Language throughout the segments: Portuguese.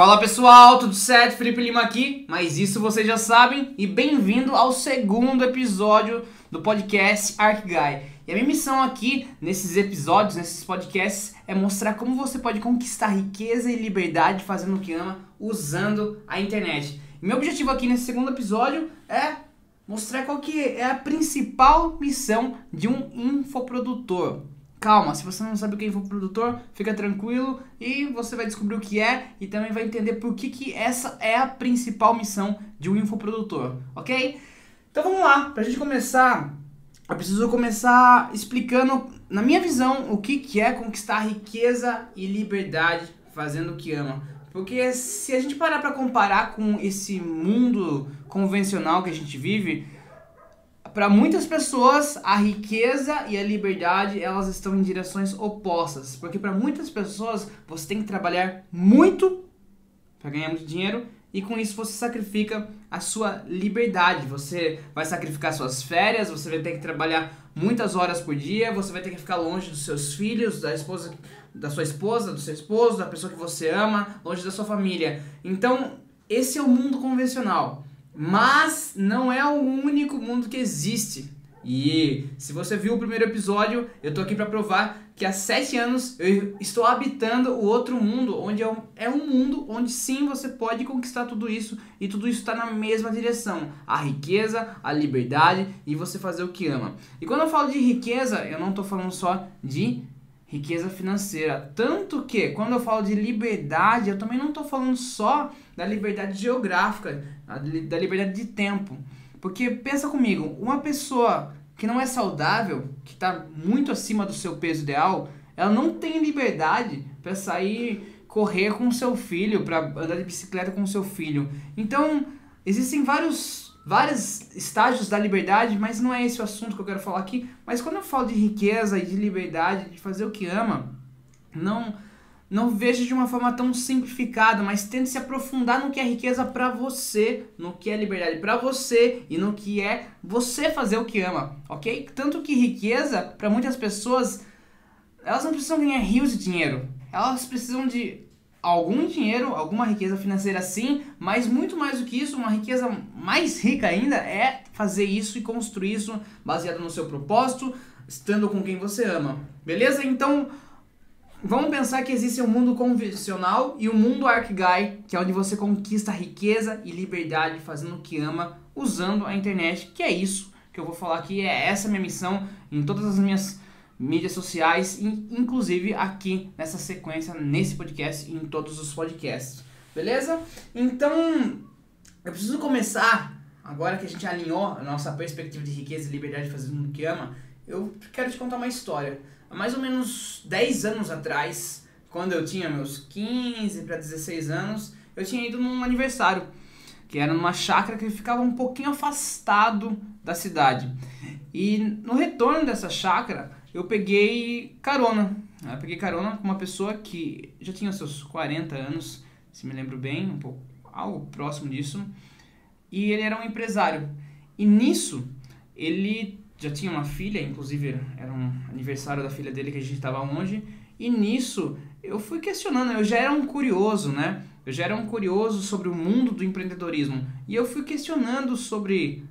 Fala pessoal, tudo certo? Felipe Lima aqui, mas isso vocês já sabem e bem-vindo ao segundo episódio do podcast Arc Guy. E a minha missão aqui nesses episódios, nesses podcasts, é mostrar como você pode conquistar riqueza e liberdade fazendo o que ama usando a internet. E meu objetivo aqui nesse segundo episódio é mostrar qual que é a principal missão de um infoprodutor. Calma, se você não sabe o que é infoprodutor, fica tranquilo e você vai descobrir o que é e também vai entender por que, que essa é a principal missão de um infoprodutor, ok? Então vamos lá, pra gente começar, eu preciso começar explicando, na minha visão, o que, que é conquistar riqueza e liberdade fazendo o que ama. Porque se a gente parar para comparar com esse mundo convencional que a gente vive, para muitas pessoas, a riqueza e a liberdade, elas estão em direções opostas, porque para muitas pessoas você tem que trabalhar muito para ganhar muito dinheiro e com isso você sacrifica a sua liberdade. Você vai sacrificar suas férias, você vai ter que trabalhar muitas horas por dia, você vai ter que ficar longe dos seus filhos, da esposa, da sua esposa, do seu esposo, da pessoa que você ama, longe da sua família. Então, esse é o mundo convencional. Mas não é o único mundo que existe. E se você viu o primeiro episódio, eu tô aqui para provar que há sete anos eu estou habitando o outro mundo, onde é um mundo onde sim você pode conquistar tudo isso e tudo isso está na mesma direção: a riqueza, a liberdade e você fazer o que ama. E quando eu falo de riqueza, eu não estou falando só de riqueza financeira. Tanto que, quando eu falo de liberdade, eu também não estou falando só da liberdade geográfica, da liberdade de tempo. Porque pensa comigo, uma pessoa que não é saudável, que está muito acima do seu peso ideal, ela não tem liberdade para sair correr com seu filho, para andar de bicicleta com seu filho. Então, existem vários vários estágios da liberdade, mas não é esse o assunto que eu quero falar aqui. Mas quando eu falo de riqueza e de liberdade, de fazer o que ama, não não veja de uma forma tão simplificada, mas tente se aprofundar no que é riqueza para você, no que é liberdade para você e no que é você fazer o que ama, ok? Tanto que riqueza, para muitas pessoas, elas não precisam ganhar rios de dinheiro, elas precisam de algum dinheiro, alguma riqueza financeira sim, mas muito mais do que isso, uma riqueza mais rica ainda é fazer isso e construir isso baseado no seu propósito, estando com quem você ama. Beleza? Então, vamos pensar que existe um mundo convencional e o um mundo Arcguy, que é onde você conquista riqueza e liberdade fazendo o que ama, usando a internet, que é isso que eu vou falar aqui, é essa minha missão em todas as minhas mídias sociais, inclusive aqui nessa sequência, nesse podcast e em todos os podcasts. Beleza? Então, eu preciso começar, agora que a gente alinhou a nossa perspectiva de riqueza e liberdade fazendo o que ama, eu quero te contar uma história. Há mais ou menos 10 anos atrás, quando eu tinha meus 15 para 16 anos, eu tinha ido num aniversário, que era numa chácara que ficava um pouquinho afastado da cidade. E no retorno dessa chácara, eu peguei carona. Eu peguei carona com uma pessoa que já tinha seus 40 anos, se me lembro bem, um pouco, algo próximo disso. E ele era um empresário. E nisso, ele já tinha uma filha, inclusive era um aniversário da filha dele que a gente estava longe. E nisso, eu fui questionando, eu já era um curioso, né? Eu já era um curioso sobre o mundo do empreendedorismo. E eu fui questionando sobre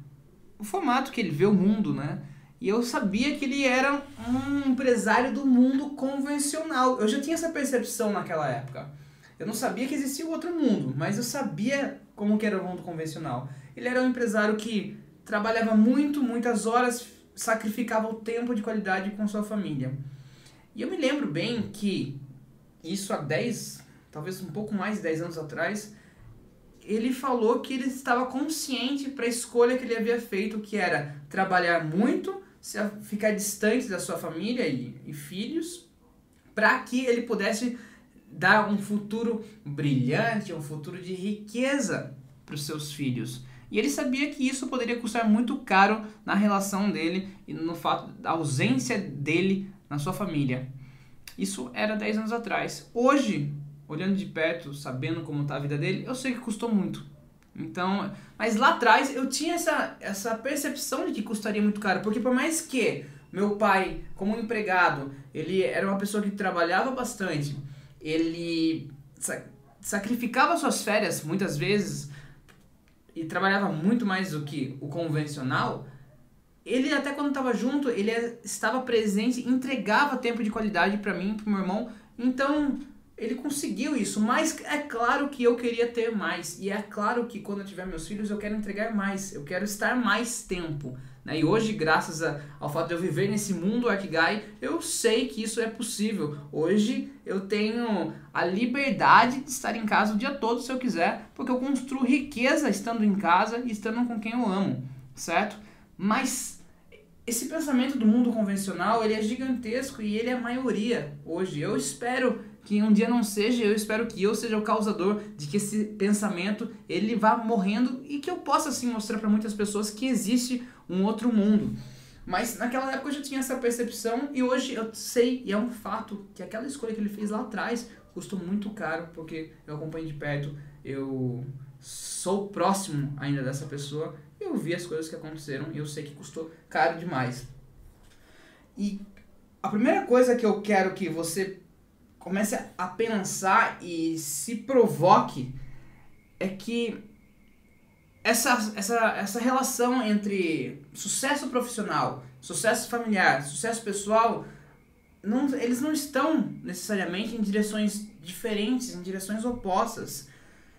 o formato que ele vê o mundo, né? E eu sabia que ele era um empresário do mundo convencional. Eu já tinha essa percepção naquela época. Eu não sabia que existia outro mundo, mas eu sabia como que era o mundo convencional. Ele era um empresário que trabalhava muito, muitas horas, sacrificava o tempo de qualidade com sua família. E eu me lembro bem que isso há 10, talvez um pouco mais de 10 anos atrás, ele falou que ele estava consciente para a escolha que ele havia feito, que era trabalhar muito ficar distante da sua família e, e filhos, para que ele pudesse dar um futuro brilhante, um futuro de riqueza para os seus filhos. E ele sabia que isso poderia custar muito caro na relação dele e no fato da ausência dele na sua família. Isso era 10 anos atrás. Hoje, olhando de perto, sabendo como está a vida dele, eu sei que custou muito. Então, mas lá atrás eu tinha essa, essa percepção de que custaria muito caro, porque por mais que meu pai, como empregado, ele era uma pessoa que trabalhava bastante, ele sacrificava suas férias muitas vezes e trabalhava muito mais do que o convencional, ele até quando estava junto, ele estava presente, entregava tempo de qualidade para mim, para meu irmão. Então, ele conseguiu isso, mas é claro que eu queria ter mais. E é claro que quando eu tiver meus filhos, eu quero entregar mais, eu quero estar mais tempo. Né? E hoje, graças a, ao fato de eu viver nesse mundo Arquigai, eu sei que isso é possível. Hoje eu tenho a liberdade de estar em casa o dia todo se eu quiser, porque eu construo riqueza estando em casa e estando com quem eu amo, certo? Mas esse pensamento do mundo convencional, ele é gigantesco e ele é a maioria hoje. Eu espero que um dia não seja, eu espero que eu seja o causador de que esse pensamento ele vá morrendo e que eu possa assim mostrar para muitas pessoas que existe um outro mundo. Mas naquela época eu já tinha essa percepção e hoje eu sei, e é um fato, que aquela escolha que ele fez lá atrás custou muito caro, porque eu acompanho de perto, eu sou próximo ainda dessa pessoa, eu vi as coisas que aconteceram e eu sei que custou caro demais. E a primeira coisa que eu quero que você comece a pensar e se provoque é que essa, essa, essa relação entre sucesso profissional, sucesso familiar, sucesso pessoal, não, eles não estão necessariamente em direções diferentes, em direções opostas.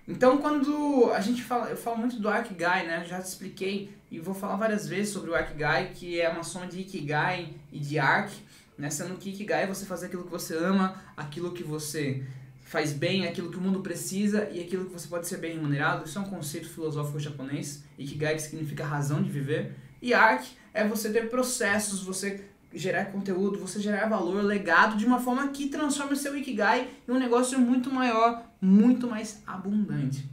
Então, quando a gente fala, eu falo muito do Arkigai, né? Já te expliquei e vou falar várias vezes sobre o Arkigai, que é uma soma de Ikigai e de Ark, né? Sendo que Ikigai é você fazer aquilo que você ama, aquilo que você faz bem, aquilo que o mundo precisa e aquilo que você pode ser bem remunerado. Isso é um conceito filosófico japonês. Ikigai que significa razão de viver. E Ark é você ter processos, você gerar conteúdo, você gerar valor, legado de uma forma que transforme o seu Ikigai em um negócio muito maior, muito mais abundante.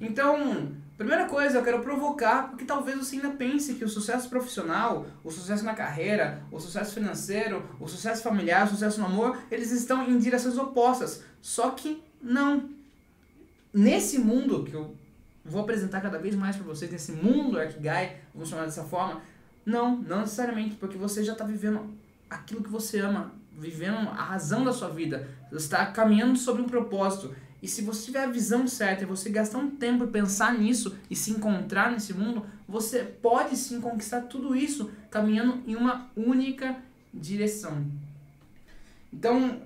Então, primeira coisa, eu quero provocar, porque talvez você ainda pense que o sucesso profissional, o sucesso na carreira, o sucesso financeiro, o sucesso familiar, o sucesso no amor, eles estão em direções opostas. Só que não. Nesse mundo que eu vou apresentar cada vez mais para vocês, nesse mundo Arkigai, vamos chamar dessa forma, não, não necessariamente, porque você já está vivendo aquilo que você ama, vivendo a razão da sua vida, você está caminhando sobre um propósito. E se você tiver a visão certa e você gastar um tempo e pensar nisso e se encontrar nesse mundo, você pode sim conquistar tudo isso caminhando em uma única direção. Então,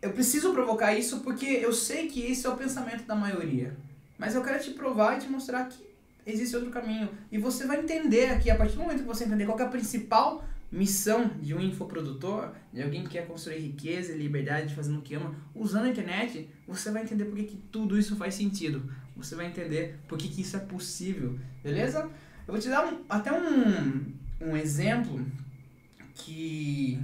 eu preciso provocar isso porque eu sei que esse é o pensamento da maioria. Mas eu quero te provar e te mostrar que existe outro caminho. E você vai entender aqui, a partir do momento que você entender qual é a principal missão de um infoprodutor, de alguém que quer construir riqueza e liberdade fazendo o que ama, usando a internet, você vai entender por que, que tudo isso faz sentido. Você vai entender por que, que isso é possível, beleza? Eu vou te dar um, até um, um exemplo que.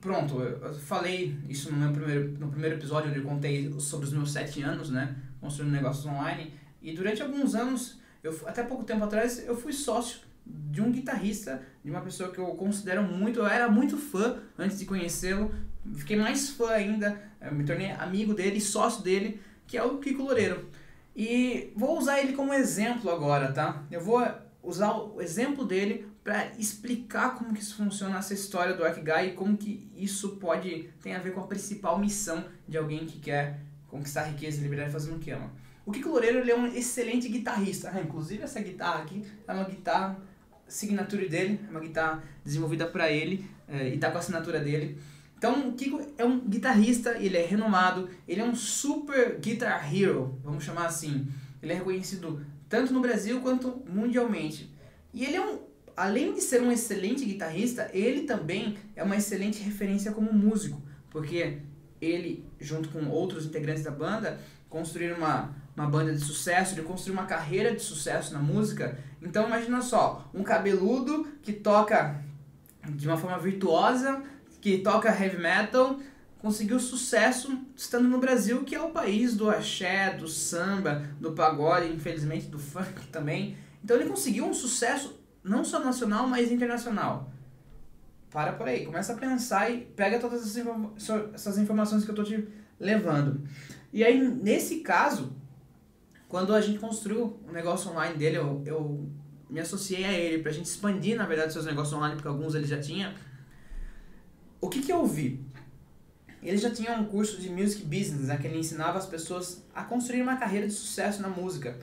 Pronto, eu falei isso no meu primeiro, no primeiro episódio onde eu contei sobre os meus sete anos, né? Construindo negócios online. E durante alguns anos, eu, até pouco tempo atrás, eu fui sócio de um guitarrista, de uma pessoa que eu considero muito, eu era muito fã antes de conhecê-lo, fiquei mais fã ainda, me tornei amigo dele, sócio dele, que é o Kiko Loureiro. E vou usar ele como exemplo agora, tá? Eu vou usar o exemplo dele para explicar como que isso funciona essa história do Arkigai e como que isso pode tem a ver com a principal missão de alguém que quer conquistar riqueza e liberdade fazendo o que ama. O Kiko Loureiro ele é um excelente guitarrista. Ah, inclusive essa guitarra aqui é uma guitarra signature dele, é uma guitarra desenvolvida para ele é, e tá com a assinatura dele. Então o Kiko é um guitarrista, ele é renomado, ele é um super guitar hero, vamos chamar assim. Ele é reconhecido tanto no Brasil quanto mundialmente. E ele é um, além de ser um excelente guitarrista, ele também é uma excelente referência como músico, porque ele, junto com outros integrantes da banda, construíram uma uma banda de sucesso, ele construiu uma carreira de sucesso na música. Então imagina só, um cabeludo que toca de uma forma virtuosa, que toca heavy metal, conseguiu sucesso estando no Brasil, que é o país do axé, do samba, do pagode, infelizmente do funk também. Então ele conseguiu um sucesso não só nacional, mas internacional. Para por aí, começa a pensar e pega todas essas informações que eu estou te levando. E aí, nesse caso, quando a gente construiu o negócio online dele, eu, eu me associei a ele para a gente expandir, na verdade, seus negócios online, porque alguns ele já tinha. O que, que eu vi? ele já tinha um curso de music business, né, que ele ensinava as pessoas a construir uma carreira de sucesso na música.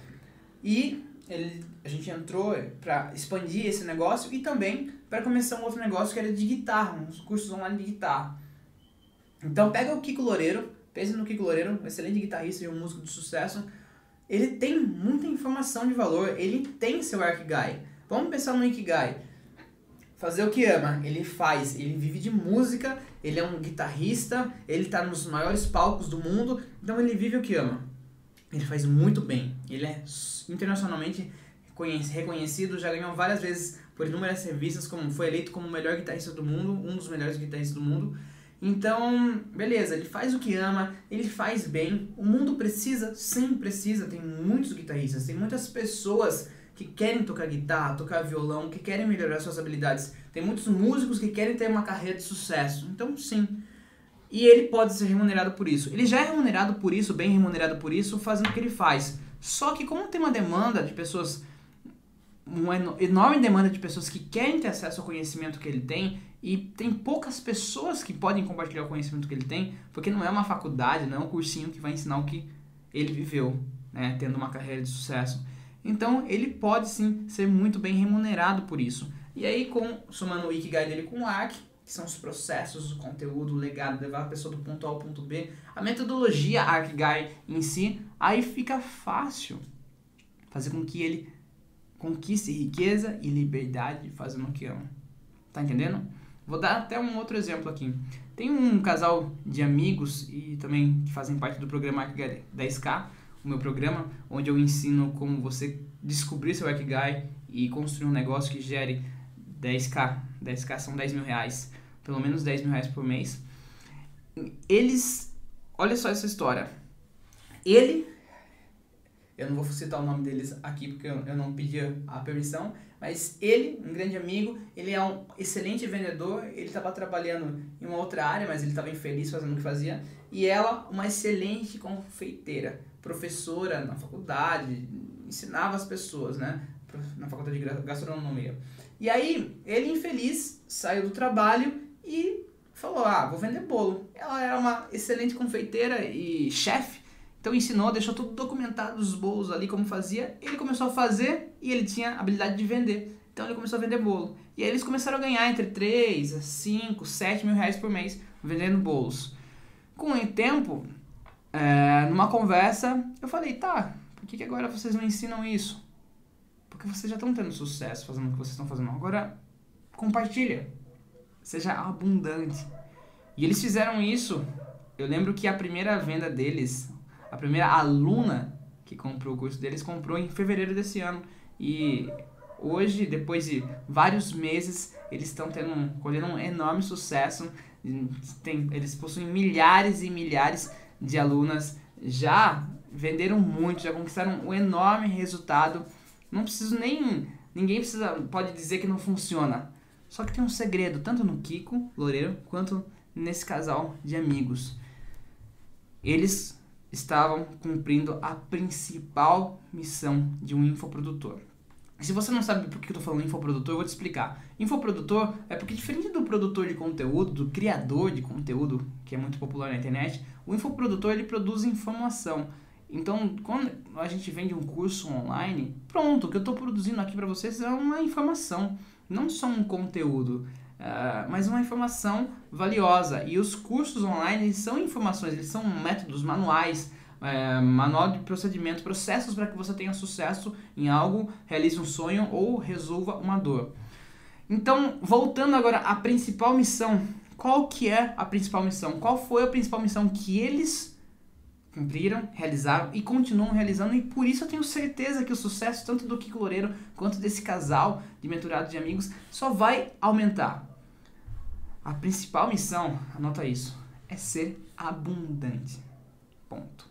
E ele, a gente entrou para expandir esse negócio e também para começar um outro negócio que era de guitarra, uns cursos online de guitarra. Então pega o Kiko Loureiro, pensa no Kiko Loureiro, um excelente guitarrista e um músico de sucesso. Ele tem muita informação de valor, ele tem seu Arkigai. Vamos pensar no Ikigai fazer o que ama, ele faz, ele vive de música, ele é um guitarrista, ele está nos maiores palcos do mundo, então ele vive o que ama. Ele faz muito bem, ele é internacionalmente reconhecido, já ganhou várias vezes por inúmeras revistas, como foi eleito como o melhor guitarrista do mundo, um dos melhores guitarristas do mundo. Então, beleza, ele faz o que ama, ele faz bem. O mundo precisa, sim, precisa. Tem muitos guitarristas, tem muitas pessoas que querem tocar guitarra, tocar violão, que querem melhorar suas habilidades. Tem muitos músicos que querem ter uma carreira de sucesso. Então, sim. E ele pode ser remunerado por isso. Ele já é remunerado por isso, bem remunerado por isso, fazendo o que ele faz. Só que como tem uma demanda de pessoas, uma enorme demanda de pessoas que querem ter acesso ao conhecimento que ele tem, e tem poucas pessoas que podem compartilhar o conhecimento que ele tem, porque não é uma faculdade, não é um cursinho que vai ensinar o que ele viveu, né, tendo uma carreira de sucesso. Então ele pode sim ser muito bem remunerado por isso. E aí, com, somando o Ikigai dele com o ARC, que são os processos, o conteúdo, o legado, levar a pessoa do ponto A ao ponto B, a metodologia Arkigai em si, aí fica fácil fazer com que ele conquiste riqueza e liberdade fazendo o que ama. Tá entendendo? Vou dar até um outro exemplo aqui. Tem um casal de amigos e também que fazem parte do programa Arkigai 10K, o meu programa, onde eu ensino como você descobrir seu Ikigai e construir um negócio que gere 10k. 10k são 10 mil reais, pelo menos 10 mil reais por mês. Eles, olha só essa história. Ele, eu não vou citar o nome deles aqui porque eu não pedi a permissão, mas ele, um grande amigo, ele é um excelente vendedor, ele estava trabalhando em uma outra área, mas ele estava infeliz fazendo o que fazia. E ela, uma excelente confeiteira professora na faculdade, ensinava as pessoas, né? Na faculdade de gastronomia. E aí, ele infeliz saiu do trabalho e falou: Ah, vou vender bolo. Ela era uma excelente confeiteira e chefe, então ensinou, deixou tudo documentado, os bolos ali, como fazia. Ele começou a fazer e ele tinha habilidade de vender. Então ele começou a vender bolo. E aí eles começaram a ganhar entre 3 a 5, 7 mil reais por mês vendendo bolos. Com o tempo, é, numa conversa, eu falei, tá, por que, que agora vocês não ensinam isso? Porque vocês já estão tendo sucesso fazendo o que vocês estão fazendo. Agora, compartilha. Seja abundante. E eles fizeram isso. Eu lembro que a primeira venda deles, a primeira aluna que comprou o curso deles, comprou em fevereiro desse ano. E hoje, depois de vários meses, eles estão tendo, colhendo um enorme sucesso. Tem, eles possuem milhares e milhares de alunas já venderam muito, já conquistaram um enorme resultado. Não preciso nem. Ninguém precisa, pode dizer que não funciona. Só que tem um segredo, tanto no Kiko Loureiro quanto nesse casal de amigos. Eles estavam cumprindo a principal missão de um infoprodutor. Se você não sabe por que eu tô falando infoprodutor, eu vou te explicar. Infoprodutor é porque diferente do produtor de conteúdo, do criador de conteúdo, que é muito popular na internet, o infoprodutor ele produz informação. Então, quando a gente vende um curso online, pronto, o que eu estou produzindo aqui para vocês é uma informação, não só um conteúdo, uh, mas uma informação valiosa. E os cursos online são informações, eles são métodos, manuais, é, manual de procedimento, processos para que você tenha sucesso em algo, realize um sonho ou resolva uma dor. Então, voltando agora à principal missão, qual que é a principal missão? Qual foi a principal missão que eles cumpriram, realizaram e continuam realizando e por isso eu tenho certeza que o sucesso tanto do Kiko Loureiro quanto desse casal de menturados de amigos só vai aumentar. A principal missão, anota isso, é ser abundante. Ponto.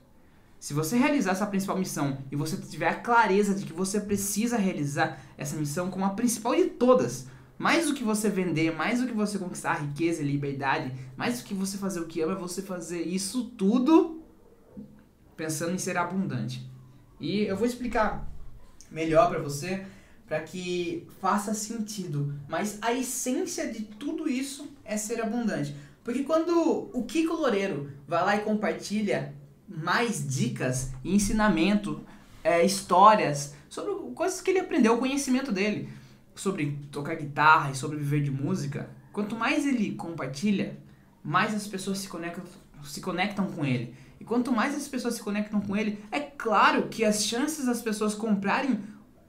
Se você realizar essa principal missão e você tiver a clareza de que você precisa realizar essa missão como a principal de todas, mais do que você vender, mais do que você conquistar riqueza e liberdade, mais do que você fazer o que ama, é você fazer isso tudo pensando em ser abundante. E eu vou explicar melhor para você para que faça sentido. Mas a essência de tudo isso é ser abundante. Porque quando o Kiko Loureiro vai lá e compartilha mais dicas ensinamento, é, histórias sobre coisas que ele aprendeu, o conhecimento dele sobre tocar guitarra e sobre viver de música, quanto mais ele compartilha, mais as pessoas se conectam, se conectam com ele. E quanto mais as pessoas se conectam com ele, é claro que as chances das pessoas comprarem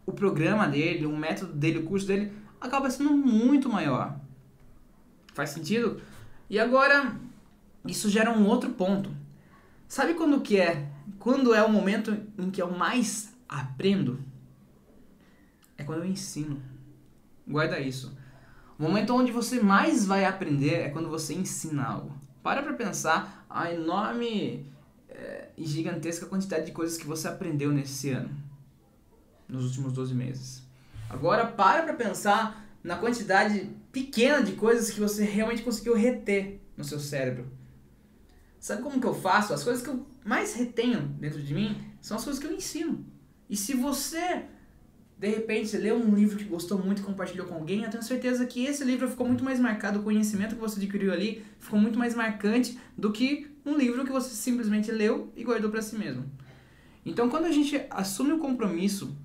o programa dele, o método dele, o curso dele, acaba sendo muito maior. Faz sentido? E agora, isso gera um outro ponto. Sabe quando que é? Quando é o momento em que eu mais aprendo? É quando eu ensino. Guarda isso. O momento onde você mais vai aprender é quando você ensina algo. Para pra pensar a enorme gigantesca quantidade de coisas que você aprendeu nesse ano, nos últimos 12 meses. Agora para pra pensar na quantidade pequena de coisas que você realmente conseguiu reter no seu cérebro. Sabe como que eu faço? As coisas que eu mais retenho dentro de mim são as coisas que eu ensino. E se você de repente você leu um livro que gostou muito e compartilhou com alguém, eu tenho certeza que esse livro ficou muito mais marcado, o conhecimento que você adquiriu ali ficou muito mais marcante do que um livro que você simplesmente leu e guardou para si mesmo. Então, quando a gente assume o compromisso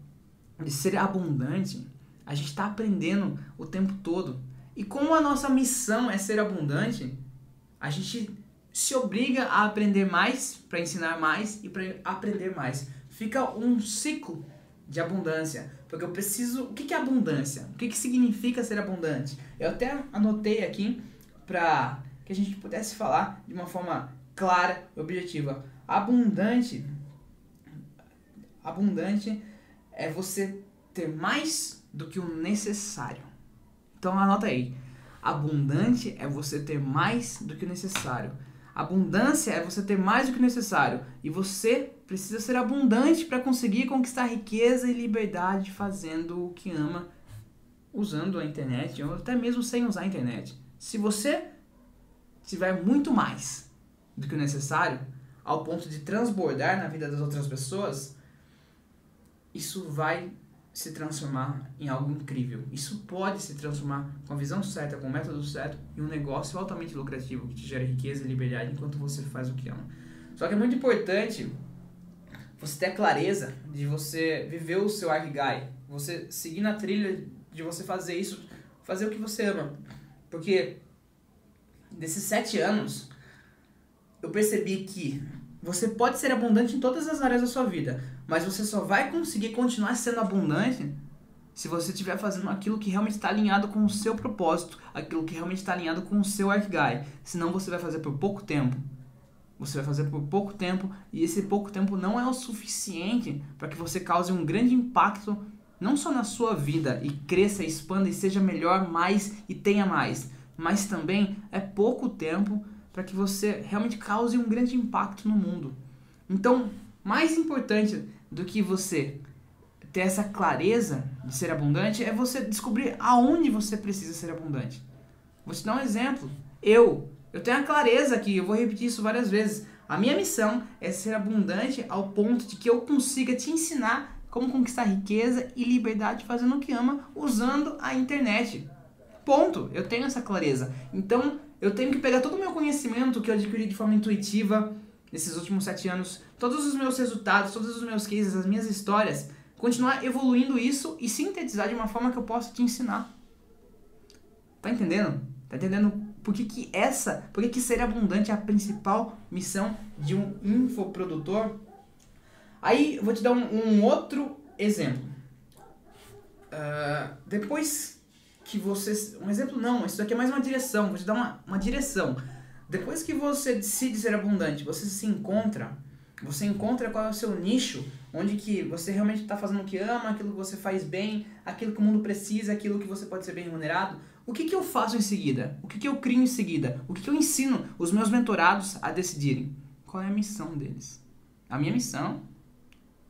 de ser abundante, a gente está aprendendo o tempo todo. E como a nossa missão é ser abundante, a gente se obriga a aprender mais para ensinar mais e para aprender mais. Fica um ciclo de abundância. Porque eu preciso. O que é abundância? O que significa ser abundante? Eu até anotei aqui para que a gente pudesse falar de uma forma clara e objetiva. Abundante. Abundante é você ter mais do que o necessário. Então anota aí. Abundante é você ter mais do que o necessário. Abundância é você ter mais do que o necessário. E você precisa ser abundante para conseguir conquistar riqueza e liberdade fazendo o que ama, usando a internet ou até mesmo sem usar a internet. Se você tiver muito mais do que o necessário, ao ponto de transbordar na vida das outras pessoas, isso vai se transformar em algo incrível. Isso pode se transformar com a visão certa, com o método certo, em um negócio altamente lucrativo que te gera riqueza e liberdade enquanto você faz o que ama. Só que é muito importante você ter clareza de você viver o seu Arkigai, você seguir na trilha de você fazer isso, fazer o que você ama. Porque desses sete anos, eu percebi que você pode ser abundante em todas as áreas da sua vida, mas você só vai conseguir continuar sendo abundante se você estiver fazendo aquilo que realmente está alinhado com o seu propósito, aquilo que realmente está alinhado com o seu Arkigai. Senão você vai fazer por pouco tempo. Você vai fazer por pouco tempo e esse pouco tempo não é o suficiente para que você cause um grande impacto não só na sua vida e cresça, expanda e seja melhor, mais e tenha mais, mas também é pouco tempo para que você realmente cause um grande impacto no mundo. Então, mais importante do que você ter essa clareza de ser abundante é você descobrir aonde você precisa ser abundante. Vou te dar um exemplo. Eu, eu tenho a clareza aqui, eu vou repetir isso várias vezes. A minha missão é ser abundante ao ponto de que eu consiga te ensinar como conquistar riqueza e liberdade fazendo o que ama usando a internet. Ponto. Eu tenho essa clareza. Então, eu tenho que pegar todo o meu conhecimento que eu adquiri de forma intuitiva nesses últimos sete anos, todos os meus resultados, todos os meus cases, as minhas histórias, continuar evoluindo isso e sintetizar de uma forma que eu possa te ensinar. Tá entendendo? Tá entendendo por que, que essa, por que, que ser abundante é a principal missão de um infoprodutor? Aí eu vou te dar um, um outro exemplo. Uh, depois que você. Um exemplo não, isso aqui é mais uma direção, vou te dar uma, uma direção. Depois que você decide ser abundante, você se encontra, você encontra qual é o seu nicho, onde que você realmente está fazendo o que ama, aquilo que você faz bem, aquilo que o mundo precisa, aquilo que você pode ser bem remunerado. O que, que eu faço em seguida? O que, que eu crio em seguida? O que, que eu ensino os meus mentorados a decidirem? Qual é a missão deles? A minha missão,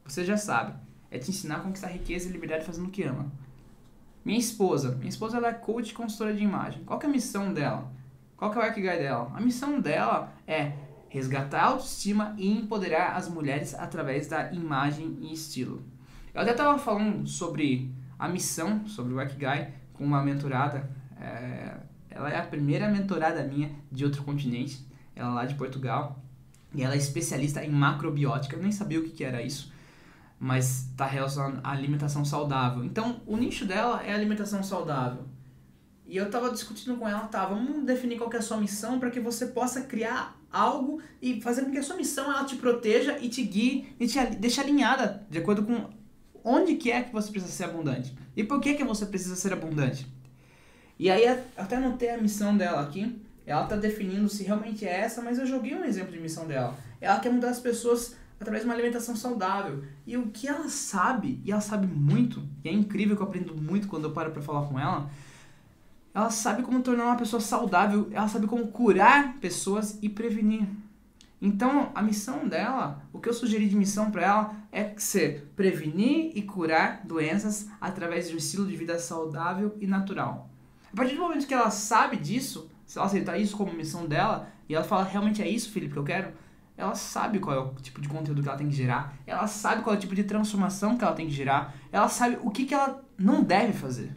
você já sabe, é te ensinar a conquistar riqueza e liberdade fazendo o que ama. Minha esposa. Minha esposa ela é coach e consultora de imagem. Qual é a missão dela? Qual é o Arkigai dela? A missão dela é resgatar a autoestima e empoderar as mulheres através da imagem e estilo. Eu até estava falando sobre a missão, sobre o Arkigai, com uma mentorada é, ela é a primeira mentorada minha de outro continente, ela é lá de Portugal, e ela é especialista em macrobiótica, eu nem sabia o que, que era isso, mas está relacionado à alimentação saudável. Então, o nicho dela é alimentação saudável. E eu estava discutindo com ela, tá, vamos definir qual é a sua missão para que você possa criar algo e fazer com que a sua missão ela te proteja e te guie e te deixe alinhada de acordo com onde que é que você precisa ser abundante e por que que você precisa ser abundante. E aí até anotei a missão dela aqui. Ela está definindo se realmente é essa, mas eu joguei um exemplo de missão dela. Ela quer mudar as pessoas através de uma alimentação saudável. E o que ela sabe, e ela sabe muito, e é incrível que eu aprendo muito quando eu paro para falar com ela, ela sabe como tornar uma pessoa saudável, ela sabe como curar pessoas e prevenir. Então, a missão dela, o que eu sugeri de missão para ela é ser prevenir e curar doenças através de um estilo de vida saudável e natural. A partir do momento que ela sabe disso, se ela aceitar isso como missão dela, e ela fala, realmente é isso, Felipe, que eu quero, ela sabe qual é o tipo de conteúdo que ela tem que gerar, ela sabe qual é o tipo de transformação que ela tem que gerar, ela sabe o que, que ela não deve fazer.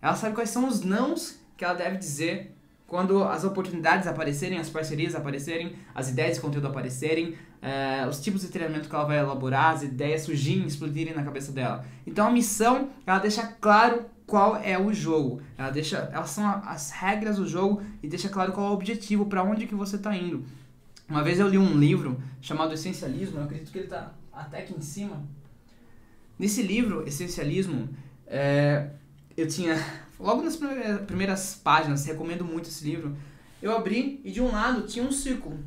Ela sabe quais são os nãos que ela deve dizer quando as oportunidades aparecerem, as parcerias aparecerem, as ideias de conteúdo aparecerem, é, os tipos de treinamento que ela vai elaborar, as ideias surgirem, explodirem na cabeça dela. Então a missão, ela deixa claro qual é o jogo. Ela deixa, elas são as regras do jogo e deixa claro qual é o objetivo, para onde que você está indo. Uma vez eu li um livro chamado Essencialismo, eu acredito que ele está até aqui em cima. Nesse livro, Essencialismo, é, eu tinha, logo nas primeiras páginas, recomendo muito esse livro, eu abri e de um lado tinha um círculo.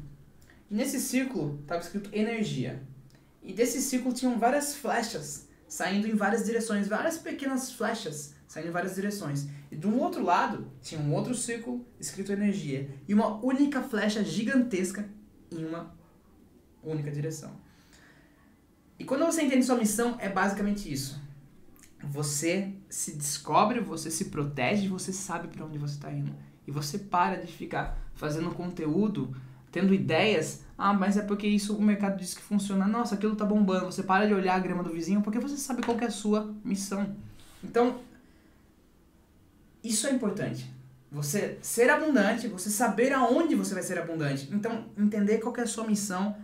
E nesse círculo estava escrito energia. E desse círculo tinham várias flechas saindo em várias direções, várias pequenas flechas saindo em várias direções. E do outro lado tinha um outro círculo escrito energia e uma única flecha gigantesca em uma única direção. E quando você entende sua missão, é basicamente isso você se descobre, você se protege, você sabe para onde você está indo. E você para de ficar fazendo conteúdo, tendo ideias. Ah, mas é porque isso o mercado diz que funciona. Nossa, aquilo tá bombando. Você para de olhar a grama do vizinho porque você sabe qual é a sua missão. Então, isso é importante. Você ser abundante, você saber aonde você vai ser abundante. Então, entender qual é a sua missão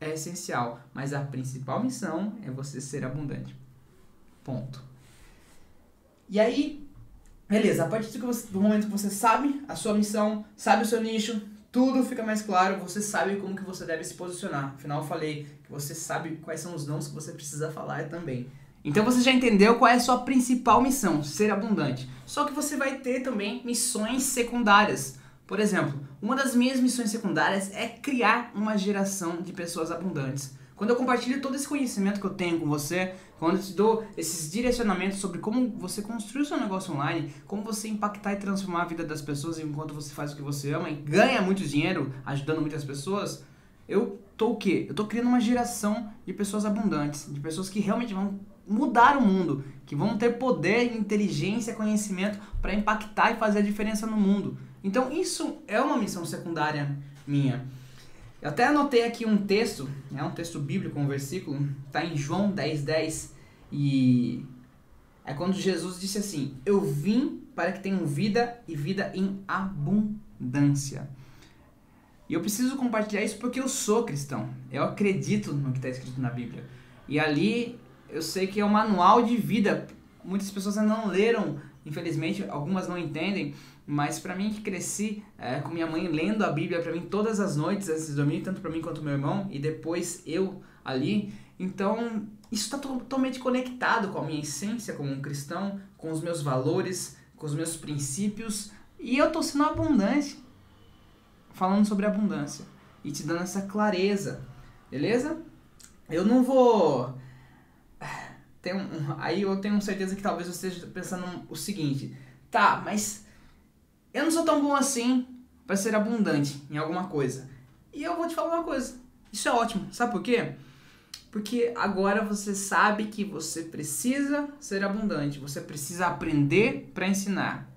é essencial. Mas a principal missão é você ser abundante. Ponto. E aí, beleza, a partir do, você, do momento que você sabe a sua missão, sabe o seu nicho, tudo fica mais claro, você sabe como que você deve se posicionar. Afinal, eu falei que você sabe quais são os nãos que você precisa falar também. Então você já entendeu qual é a sua principal missão, ser abundante. Só que você vai ter também missões secundárias. Por exemplo, uma das minhas missões secundárias é criar uma geração de pessoas abundantes. Quando eu compartilho todo esse conhecimento que eu tenho com você, quando eu te dou esses direcionamentos sobre como você construir o seu negócio online, como você impactar e transformar a vida das pessoas enquanto você faz o que você ama e ganha muito dinheiro ajudando muitas pessoas, eu tô o quê? Eu tô criando uma geração de pessoas abundantes, de pessoas que realmente vão mudar o mundo, que vão ter poder, inteligência, conhecimento para impactar e fazer a diferença no mundo. Então isso é uma missão secundária minha. Eu até anotei aqui um texto, é um texto bíblico, um versículo, está em João 10, 10, e é quando Jesus disse assim: Eu vim para que tenham vida e vida em abundância. E eu preciso compartilhar isso porque eu sou cristão. Eu acredito no que está escrito na Bíblia. E ali eu sei que é um manual de vida. Muitas pessoas ainda não leram, infelizmente, algumas não entendem, mas para mim que cresci é, com minha mãe lendo a Bíblia para mim todas as noites antes de dormir, tanto para mim quanto meu irmão, e depois eu ali, então isso está totalmente conectado com a minha essência como um cristão, com os meus valores, com os meus princípios, e eu tô sendo abundante falando sobre abundância e te dando essa clareza, beleza? Eu não vou tem um, aí eu tenho certeza que talvez você esteja pensando o seguinte, tá, mas eu não sou tão bom assim para ser abundante em alguma coisa. E eu vou te falar uma coisa. Isso é ótimo. Sabe por quê? Porque agora você sabe que você precisa ser abundante. Você precisa aprender para ensinar.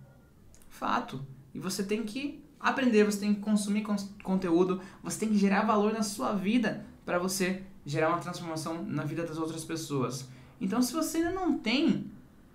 Fato. E você tem que aprender, você tem que consumir conteúdo, você tem que gerar valor na sua vida para você gerar uma transformação na vida das outras pessoas. Então, se você ainda não tem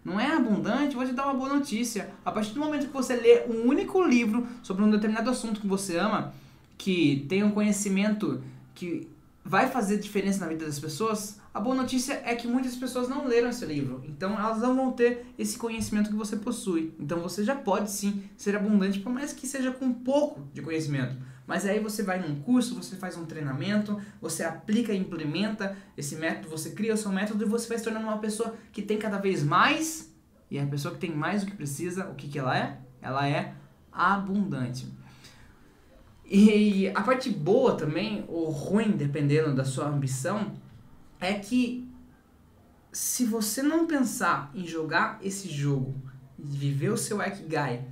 não é abundante, vou te dar uma boa notícia. A partir do momento que você lê um único livro sobre um determinado assunto que você ama, que tem um conhecimento que vai fazer diferença na vida das pessoas, a boa notícia é que muitas pessoas não leram esse livro, então elas não vão ter esse conhecimento que você possui. Então você já pode sim ser abundante, por mais que seja com pouco de conhecimento. Mas aí você vai num curso, você faz um treinamento, você aplica e implementa esse método, você cria o seu método e você vai se tornando uma pessoa que tem cada vez mais. E a pessoa que tem mais do que precisa, o que, que ela é? Ela é abundante. E a parte boa também, ou ruim, dependendo da sua ambição, é que se você não pensar em jogar esse jogo viver o seu Ikigai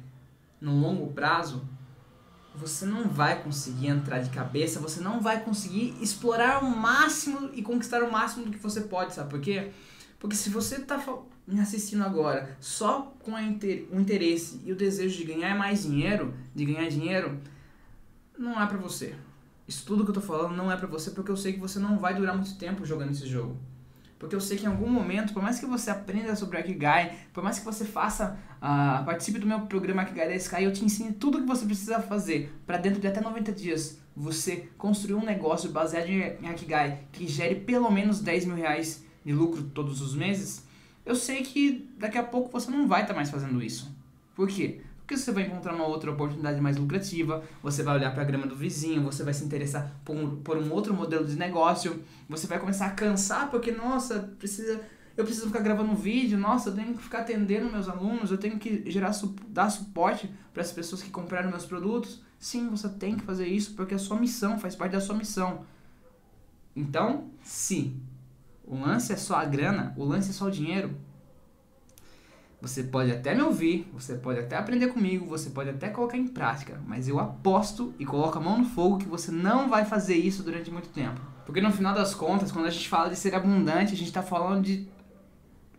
no longo prazo, você não vai conseguir entrar de cabeça, você não vai conseguir explorar o máximo e conquistar o máximo do que você pode, sabe por quê? Porque se você está me assistindo agora só com o interesse e o desejo de ganhar mais dinheiro, de ganhar dinheiro, não é para você. Isso tudo que eu tô falando não é para você porque eu sei que você não vai durar muito tempo jogando esse jogo. Porque eu sei que em algum momento, por mais que você aprenda sobre Akigai, por mais que você faça, uh, participe do meu programa Akigai da Sky, eu te ensino tudo o que você precisa fazer para dentro de até 90 dias você construir um negócio baseado em Akigai que gere pelo menos 10 mil reais de lucro todos os meses. Eu sei que daqui a pouco você não vai estar tá mais fazendo isso. Por quê? Porque você vai encontrar uma outra oportunidade mais lucrativa, você vai olhar para a grama do vizinho, você vai se interessar por um, por um outro modelo de negócio, você vai começar a cansar porque, nossa, precisa eu preciso ficar gravando um vídeo, nossa, eu tenho que ficar atendendo meus alunos, eu tenho que gerar dar suporte para as pessoas que compraram meus produtos. Sim, você tem que fazer isso porque é a sua missão, faz parte da sua missão. Então, se o lance é só a grana, o lance é só o dinheiro, você pode até me ouvir, você pode até aprender comigo, você pode até colocar em prática, mas eu aposto e coloco a mão no fogo que você não vai fazer isso durante muito tempo. Porque no final das contas, quando a gente fala de ser abundante, a gente está falando de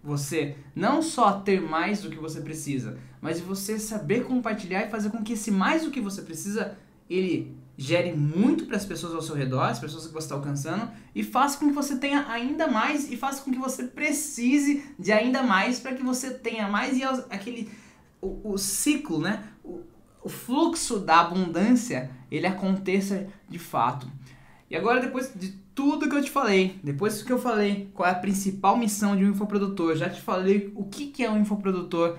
você não só ter mais do que você precisa, mas de você saber compartilhar e fazer com que esse mais do que você precisa, ele gere muito para as pessoas ao seu redor, as pessoas que você está alcançando, e faça com que você tenha ainda mais e faça com que você precise de ainda mais para que você tenha mais e aquele o, o ciclo, né? O, o fluxo da abundância ele aconteça de fato. E agora depois de tudo que eu te falei, depois que eu falei qual é a principal missão de um infoprodutor, já te falei o que, que é um infoprodutor,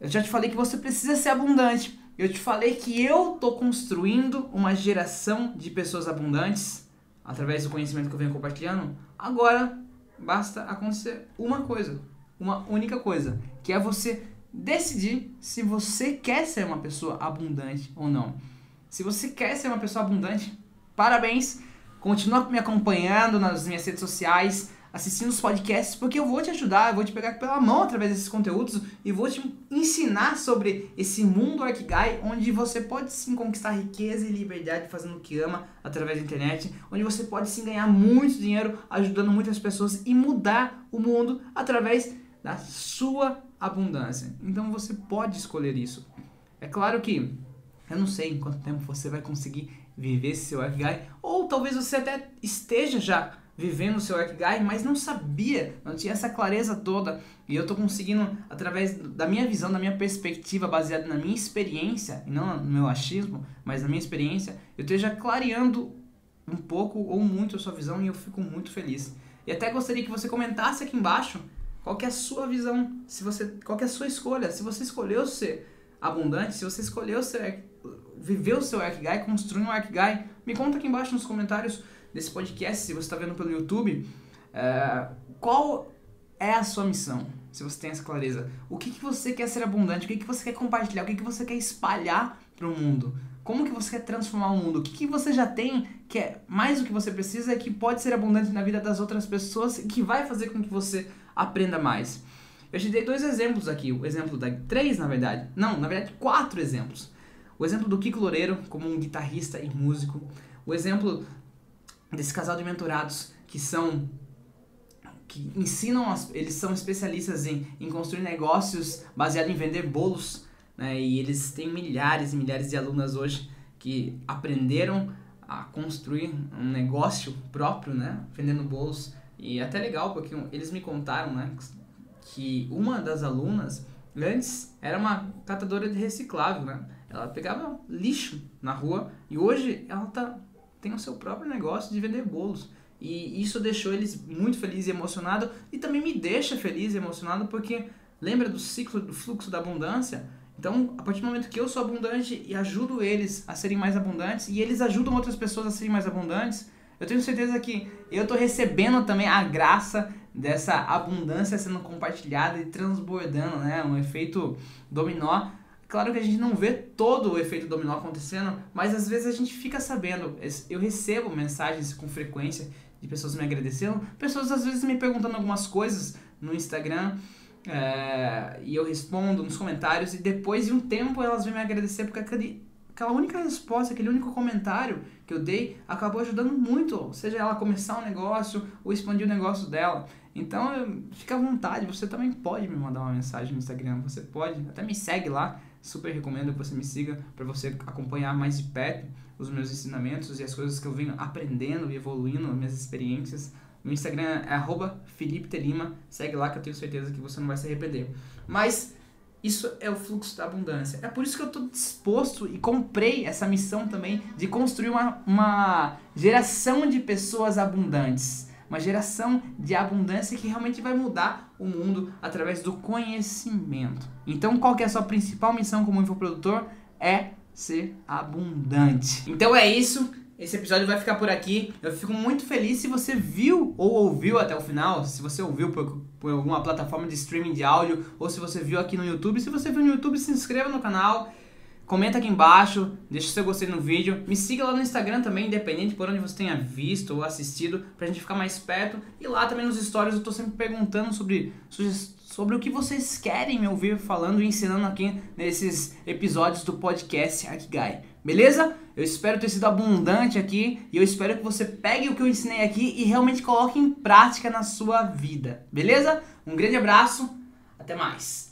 eu já te falei que você precisa ser abundante. Eu te falei que eu tô construindo uma geração de pessoas abundantes através do conhecimento que eu venho compartilhando. Agora basta acontecer uma coisa, uma única coisa, que é você decidir se você quer ser uma pessoa abundante ou não. Se você quer ser uma pessoa abundante, parabéns. Continua me acompanhando nas minhas redes sociais assistindo os podcasts, porque eu vou te ajudar, eu vou te pegar pela mão através desses conteúdos e vou te ensinar sobre esse mundo Arkigai, onde você pode sim conquistar riqueza e liberdade fazendo o que ama através da internet, onde você pode sim ganhar muito dinheiro ajudando muitas pessoas e mudar o mundo através da sua abundância. Então você pode escolher isso. É claro que eu não sei em quanto tempo você vai conseguir viver seu Arkigai, ou talvez você até esteja já vivendo o seu Ikigai, mas não sabia, não tinha essa clareza toda. E eu tô conseguindo, através da minha visão, da minha perspectiva, baseada na minha experiência, e não no meu achismo, mas na minha experiência, eu esteja clareando um pouco ou muito a sua visão e eu fico muito feliz. E até gostaria que você comentasse aqui embaixo qual é a sua visão, se você, qual é a sua escolha, se você escolheu ser abundante, se você escolheu ser, viver o seu Ikigai, construir um Ikigai, me conta aqui embaixo nos comentários desse podcast, se você está vendo pelo YouTube, é, qual é a sua missão? Se você tem essa clareza. O que, que você quer ser abundante? O que, que você quer compartilhar? O que, que você quer espalhar para o mundo? Como que você quer transformar o mundo? O que, que você já tem que é mais do que você precisa que pode ser abundante na vida das outras pessoas e que vai fazer com que você aprenda mais? Eu te dei dois exemplos aqui. O exemplo da... Três, na verdade. Não, na verdade, quatro exemplos. O exemplo do Kiko Loureiro como um guitarrista e músico. O exemplo desse casal de mentorados que são que ensinam, eles são especialistas em, em construir negócios baseado em vender bolos, né? E eles têm milhares e milhares de alunas hoje que aprenderam a construir um negócio próprio, né? Vendendo bolos. E é até legal porque eles me contaram, né? que uma das alunas antes era uma catadora de reciclável, né? Ela pegava lixo na rua e hoje ela tá, tem o seu próprio negócio de vender bolos. E isso deixou eles muito felizes e emocionados e também me deixa feliz e emocionado porque lembra do ciclo do fluxo da abundância? Então, a partir do momento que eu sou abundante e ajudo eles a serem mais abundantes e eles ajudam outras pessoas a serem mais abundantes, eu tenho certeza que eu estou recebendo também a graça dessa abundância sendo compartilhada e transbordando, né? Um efeito dominó. Claro que a gente não vê todo o efeito dominó acontecendo, mas às vezes a gente fica sabendo. Eu recebo mensagens com frequência de pessoas me agradecendo, pessoas às vezes me perguntando algumas coisas no Instagram é, e eu respondo nos comentários e depois de um tempo elas vêm me agradecer porque aquele, aquela única resposta, aquele único comentário que eu dei acabou ajudando muito, seja ela começar um negócio ou expandir o negócio dela. Então, fica à vontade, você também pode me mandar uma mensagem no Instagram, você pode, até me segue lá, super recomendo que você me siga para você acompanhar mais de perto os meus ensinamentos e as coisas que eu venho aprendendo e evoluindo, minhas experiências. Meu Instagram é Felipe Telima, segue lá que eu tenho certeza que você não vai se arrepender. Mas isso é o fluxo da abundância. É por isso que eu estou disposto e comprei essa missão também de construir uma, uma geração de pessoas abundantes. Uma geração de abundância que realmente vai mudar o mundo através do conhecimento. Então, qual que é a sua principal missão como infoprodutor? É ser abundante. Então é isso. Esse episódio vai ficar por aqui. Eu fico muito feliz se você viu ou ouviu até o final. Se você ouviu por, por alguma plataforma de streaming de áudio ou se você viu aqui no YouTube. Se você viu no YouTube, se inscreva no canal. Comenta aqui embaixo, deixa seu gostei no vídeo. Me siga lá no Instagram também, independente por onde você tenha visto ou assistido, pra gente ficar mais perto. E lá também nos stories eu tô sempre perguntando sobre, sobre o que vocês querem me ouvir falando e ensinando aqui nesses episódios do podcast Akigai. Beleza? Eu espero ter sido abundante aqui e eu espero que você pegue o que eu ensinei aqui e realmente coloque em prática na sua vida. Beleza? Um grande abraço, até mais.